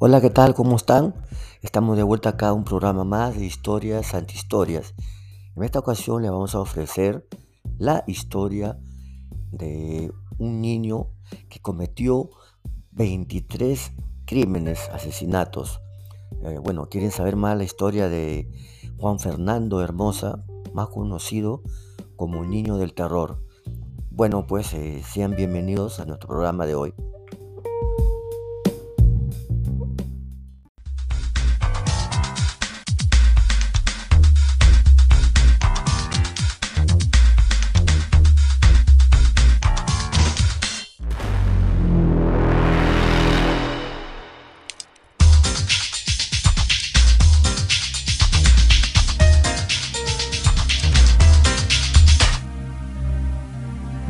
Hola, ¿qué tal? ¿Cómo están? Estamos de vuelta acá a un programa más de historias antihistorias. En esta ocasión le vamos a ofrecer la historia de un niño que cometió 23 crímenes, asesinatos. Eh, bueno, ¿quieren saber más la historia de Juan Fernando Hermosa, más conocido como niño del terror? Bueno, pues eh, sean bienvenidos a nuestro programa de hoy.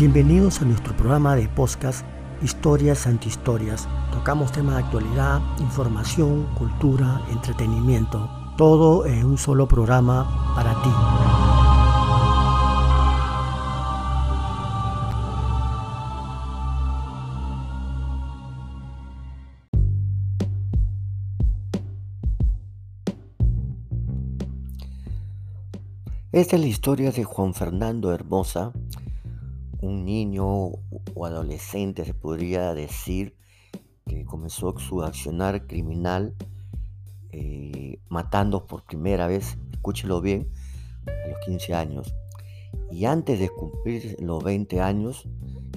Bienvenidos a nuestro programa de podcast Historias Antihistorias. Tocamos temas de actualidad, información, cultura, entretenimiento. Todo en un solo programa para ti. Esta es la historia de Juan Fernando Hermosa, un niño o adolescente, se podría decir, que comenzó su accionar criminal eh, matando por primera vez, escúchelo bien, a los 15 años. Y antes de cumplir los 20 años,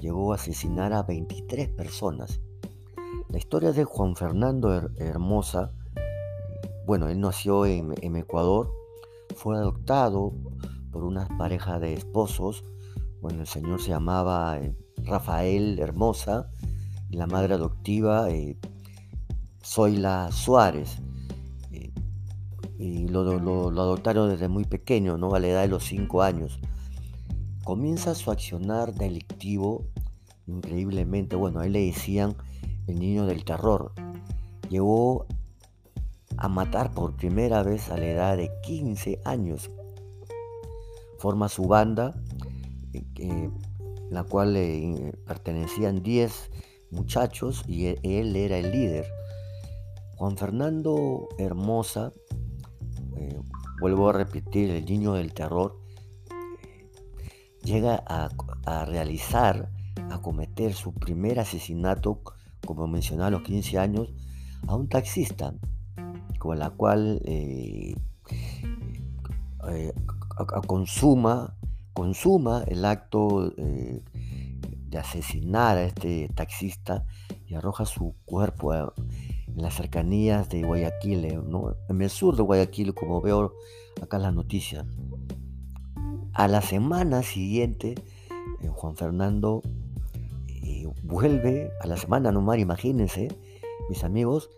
llegó a asesinar a 23 personas. La historia de Juan Fernando Hermosa, bueno, él nació en, en Ecuador, fue adoptado por una pareja de esposos bueno, el señor se llamaba eh, Rafael Hermosa la madre adoptiva eh, Zoila Suárez. Eh, y lo, adoptaron desde muy pequeño, ¿no? a la edad de los 5 años. Comienza su accionar delictivo increíblemente. Bueno, a él le decían el niño del terror. Llegó a matar por primera vez a la edad de 15 años. Forma su banda la cual le pertenecían 10 muchachos y e, él era el líder. Juan Fernando Hermosa, eh, vuelvo a repetir, el niño del terror, eh, llega a, realizar, a cometer su primer asesinato, como mencionaba a los 15 años, a un taxista, con la cual eh, consuma consuma el acto eh, de asesinar a este taxista y arroja su cuerpo en las cercanías de Guayaquil, eh, en el sur de Guayaquil, como veo acá en las noticias. A la semana siguiente, eh, Juan Fernando vuelve, a la semana nomás, imagínense, mis amigos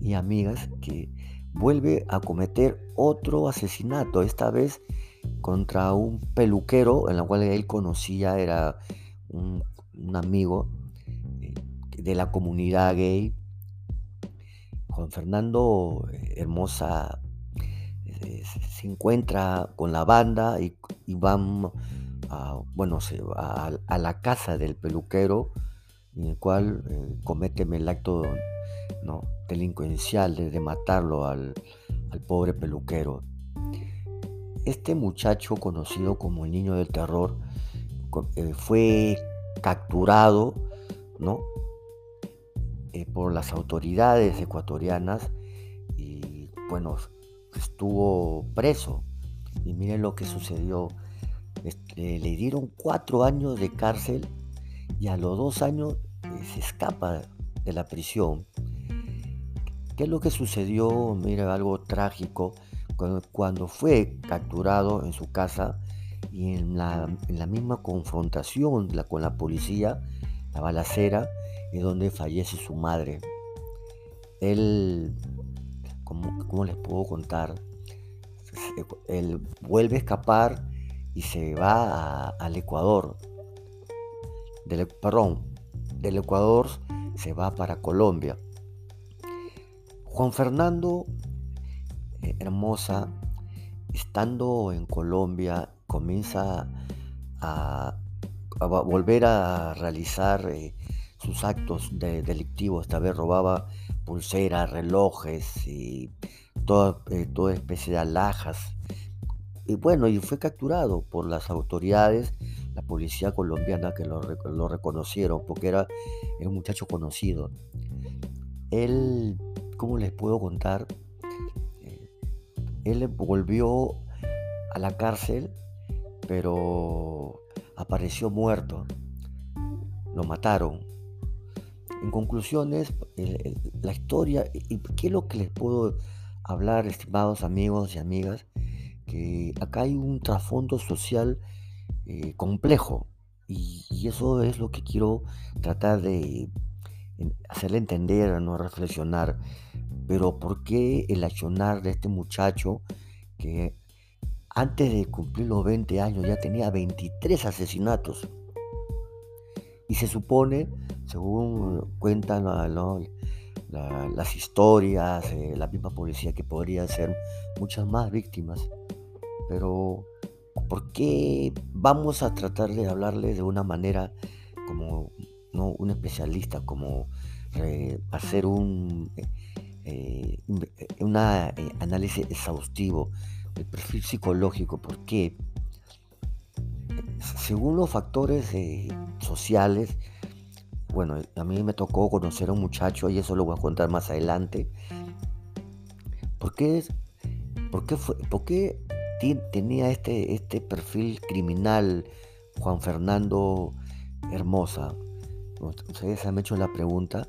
y amigas, que vuelve a cometer otro asesinato, esta vez contra un peluquero en la cual él conocía, era un, amigo eh, de la comunidad gay. Juan Fernando eh, Hermosa eh, se encuentra con la banda y, van a, bueno, se va a, la casa del peluquero en el cual cometen el acto ¿no? delincuencial de, matarlo al, al pobre peluquero. Este muchacho conocido como el niño del terror eh, fue capturado ¿no? Eh, por las autoridades ecuatorianas y bueno, estuvo preso. Y miren lo que sucedió. Este, le dieron cuatro años de cárcel y a los dos años eh, se escapa de la prisión. ¿Qué es lo que sucedió? Mira, algo trágico cuando fue capturado en su casa y en la, misma confrontación con la policía, la balacera, es donde fallece su madre. Él, ¿cómo, les puedo contar? Él vuelve a escapar y se va al Ecuador. Del, perdón, del Ecuador se va para Colombia. Juan Fernando hermosa, estando en Colombia, comienza a, volver a realizar eh, sus actos delictivos. Esta vez robaba pulseras, relojes y toda, eh, especie de alhajas. Y bueno, y fue capturado por las autoridades, la policía colombiana que lo, lo reconocieron porque era, era un muchacho conocido. Él, ¿cómo les puedo contar? Él volvió a la cárcel, pero apareció muerto. Lo mataron. En conclusiones, la historia, y qué es lo que les puedo hablar, estimados amigos y amigas, que acá hay un trasfondo social eh, complejo y, eso es lo que quiero tratar de hacerle entender, no reflexionar. Pero ¿por qué el accionar de este muchacho que antes de cumplir los 20 años ya tenía 23 asesinatos? Y se supone, según cuentan las historias, eh, la misma policía, que podrían ser muchas más víctimas. Pero, ¿por qué vamos a tratar de hablarle de una manera ¿no? un especialista, como eh, hacer un eh, análisis exhaustivo del perfil psicológico? Porque según los factores sociales, bueno, a mí me tocó conocer a un muchacho y eso lo voy a contar más adelante. ¿Por qué, por qué, fue, por qué tenía este, este perfil criminal Juan Fernando Hermosa? Ustedes han hecho la pregunta,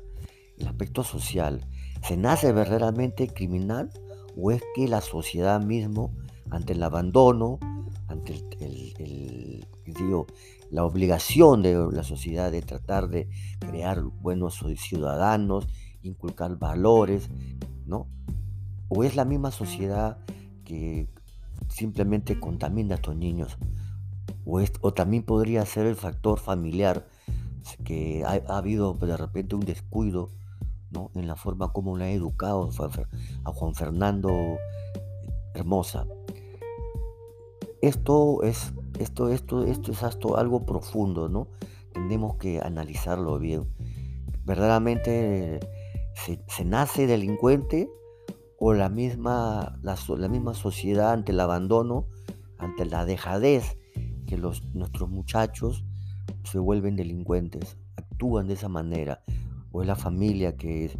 el aspecto social, ¿se nace verdaderamente criminal o es que la sociedad mismo, ante el abandono, ante el, digo, la obligación de la sociedad de tratar de crear buenos ciudadanos, inculcar valores, ¿no? O es la misma sociedad que simplemente contamina a estos niños, o, o también podría ser el factor familiar, que ha, habido de repente un descuido en la forma como le ha educado a Juan Fernando Hermosa. Esto es, esto, esto, esto es algo profundo, ¿no? Tenemos que analizarlo bien. ¿Verdaderamente se, nace delincuente o la misma, la, misma sociedad ante el abandono, ante la dejadez, que los, nuestros muchachos se vuelven delincuentes, actúan de esa manera, o es la familia que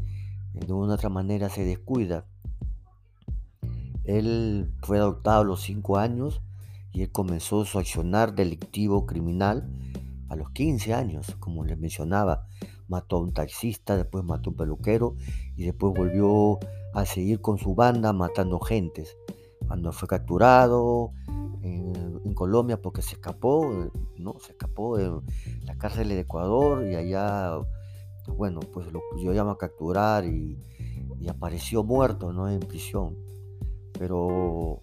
de una u otra manera se descuida. Él fue adoptado a los cinco años y él comenzó su accionar delictivo criminal a los 15 años, como les mencionaba. Mató a un taxista, después mató a un peluquero y después volvió a seguir con su banda matando gentes. Cuando fue capturado Colombia porque se escapó, ¿no? Se escapó de la cárcel de Ecuador y allá, bueno, pues lo llama a capturar y, y apareció muerto, ¿no? En prisión. Pero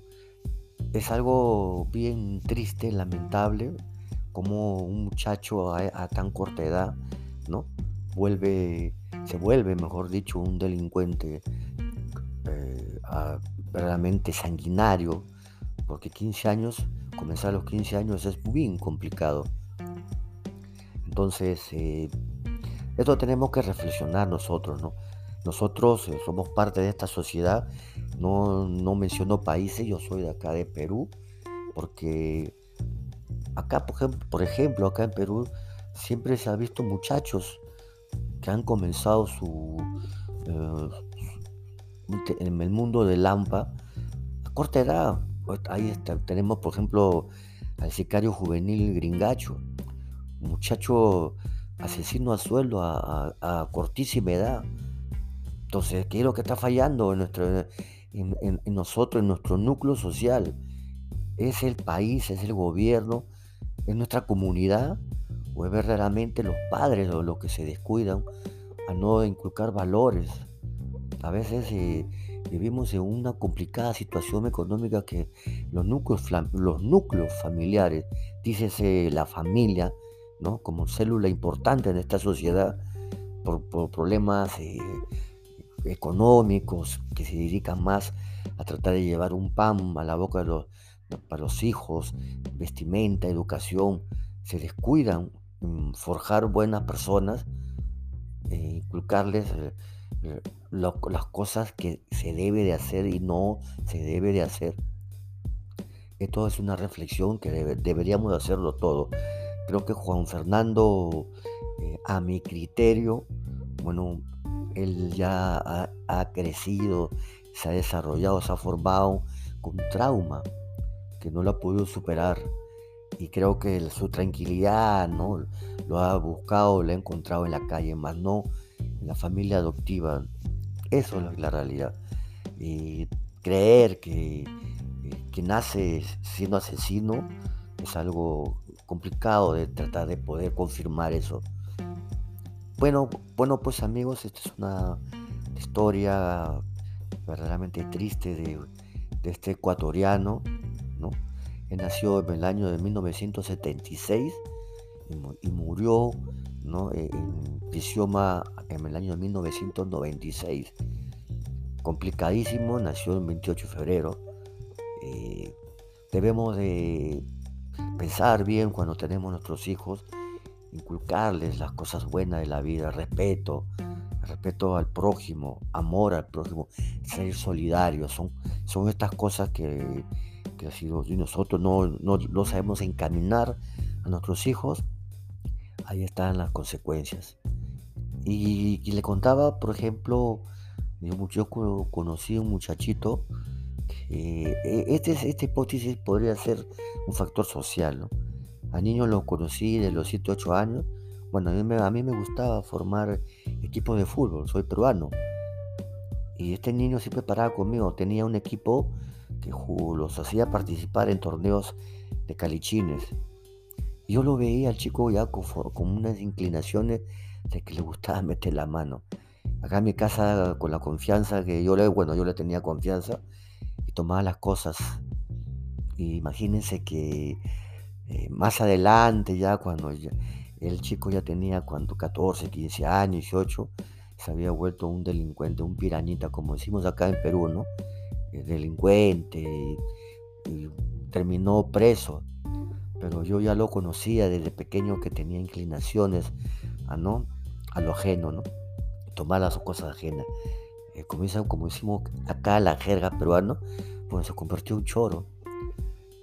es algo bien triste, lamentable, como un muchacho a, tan corta edad, ¿no? Vuelve, se vuelve, mejor dicho, un delincuente eh, verdaderamente sanguinario, porque 15 años, comenzar a los 15 años es bien complicado. Entonces, eh, esto tenemos que reflexionar nosotros, ¿no? Nosotros eh, somos parte de esta sociedad no, no menciono países, yo soy de acá de Perú, porque acá, por ejemplo, acá en Perú, siempre se ha visto muchachos que han comenzado su, eh, en el mundo del Lampa a corta edad. Pues, ahí tenemos, por ejemplo, al sicario juvenil Gringacho, muchacho asesino a sueldo a, cortísima edad. Entonces, ¿qué es lo que está fallando en nuestro, en, nosotros, en nuestro núcleo social. ¿Es el país, es el gobierno, es nuestra comunidad o es verdaderamente los padres los que se descuidan a no inculcar valores? A veces eh, vivimos en una complicada situación económica que los núcleos, los núcleos familiares, dícese la familia, ¿no? como célula importante en esta sociedad, por, problemas eh, económicos que se dedican más a tratar de llevar un pan a la boca para los hijos, vestimenta, educación, se descuidan forjar buenas personas, eh, inculcarles las cosas que se debe de hacer y no se debe de hacer. Esto es una reflexión que deberíamos hacerlo todo. Creo que Juan Fernando, a mi criterio, bueno, él ya ha, crecido, se ha desarrollado, se ha formado con trauma que no lo ha podido superar. Y creo que su tranquilidad ¿no? lo ha buscado, lo ha encontrado en la calle, más no la familia adoptiva. Eso es la realidad. Y creer que, que nace siendo asesino es algo complicado de tratar de poder confirmar eso. Bueno, bueno pues amigos, esta es una historia verdaderamente triste de, este ecuatoriano, ¿no? Él nació en el año de 1976 y, murió ¿no? E, en prisión en el año de 1996. Complicadísimo, nació el 28 de febrero. Eh, debemos de pensar bien cuando tenemos nuestros hijos inculcarles las cosas buenas de la vida, respeto, respeto al prójimo, amor al prójimo, ser solidario. Son, son estas cosas que, que si nosotros no, no, sabemos encaminar a nuestros hijos, ahí están las consecuencias. Y, le contaba, por ejemplo, yo, conocí a un muchachito que e, este, esta hipótesis podría ser un factor social, ¿no? A niños los conocí de los 7, 8 años. Bueno, a mí, me, a mí me gustaba formar equipos de fútbol, soy peruano. Y este niño siempre paraba conmigo, tenía un equipo que los hacía participar en torneos de calichines. Y yo lo veía al chico ya con, unas inclinaciones de que le gustaba meter la mano. Acá en mi casa, con la confianza que yo le, bueno, yo le tenía confianza y tomaba las cosas. imagínense que eh, más adelante, ya cuando el chico ya tenía cuando 14, 15 años, 18, se había vuelto un delincuente, un pirañita, como decimos acá en Perú, ¿no? Eh, delincuente y, terminó preso. Pero yo ya lo conocía desde pequeño que tenía inclinaciones a, ¿no? a lo ajeno, ¿no? Tomar las cosas ajenas. Eh, como, como decimos acá la jerga peruana, pues se convirtió en un choro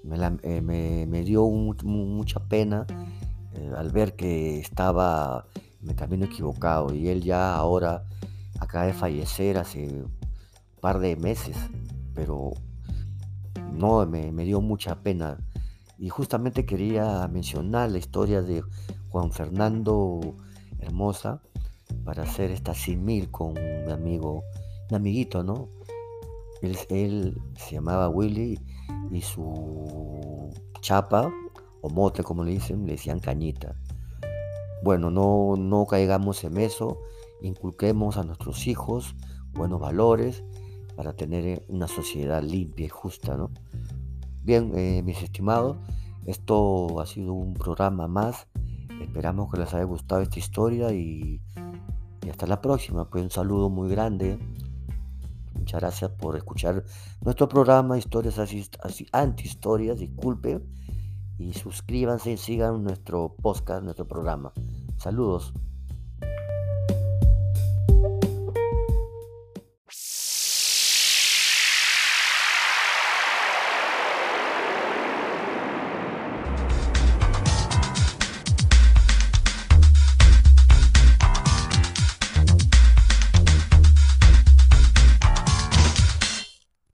eh, me, dio mucha pena eh, al ver que estaba en el camino equivocado y él ya ahora acaba de fallecer hace un par de meses, pero no, me, dio mucha pena. Y justamente quería mencionar la historia de Juan Fernando Hermosa para hacer esta simil con mi amigo, mi amiguito, ¿no? Él, se llamaba Willy y su chapa o mote como le dicen, le decían cañita. Bueno, no, no caigamos en eso, inculquemos a nuestros hijos buenos valores para tener una sociedad limpia y justa, ¿no? Bien, eh, mis estimados, esto ha sido un programa más. Esperamos que les haya gustado esta historia y, y hasta la próxima. Pues un saludo muy grande. Muchas gracias por escuchar nuestro programa Historias anti-historias, disculpe. Y suscríbanse y sigan nuestro podcast, nuestro programa. Saludos.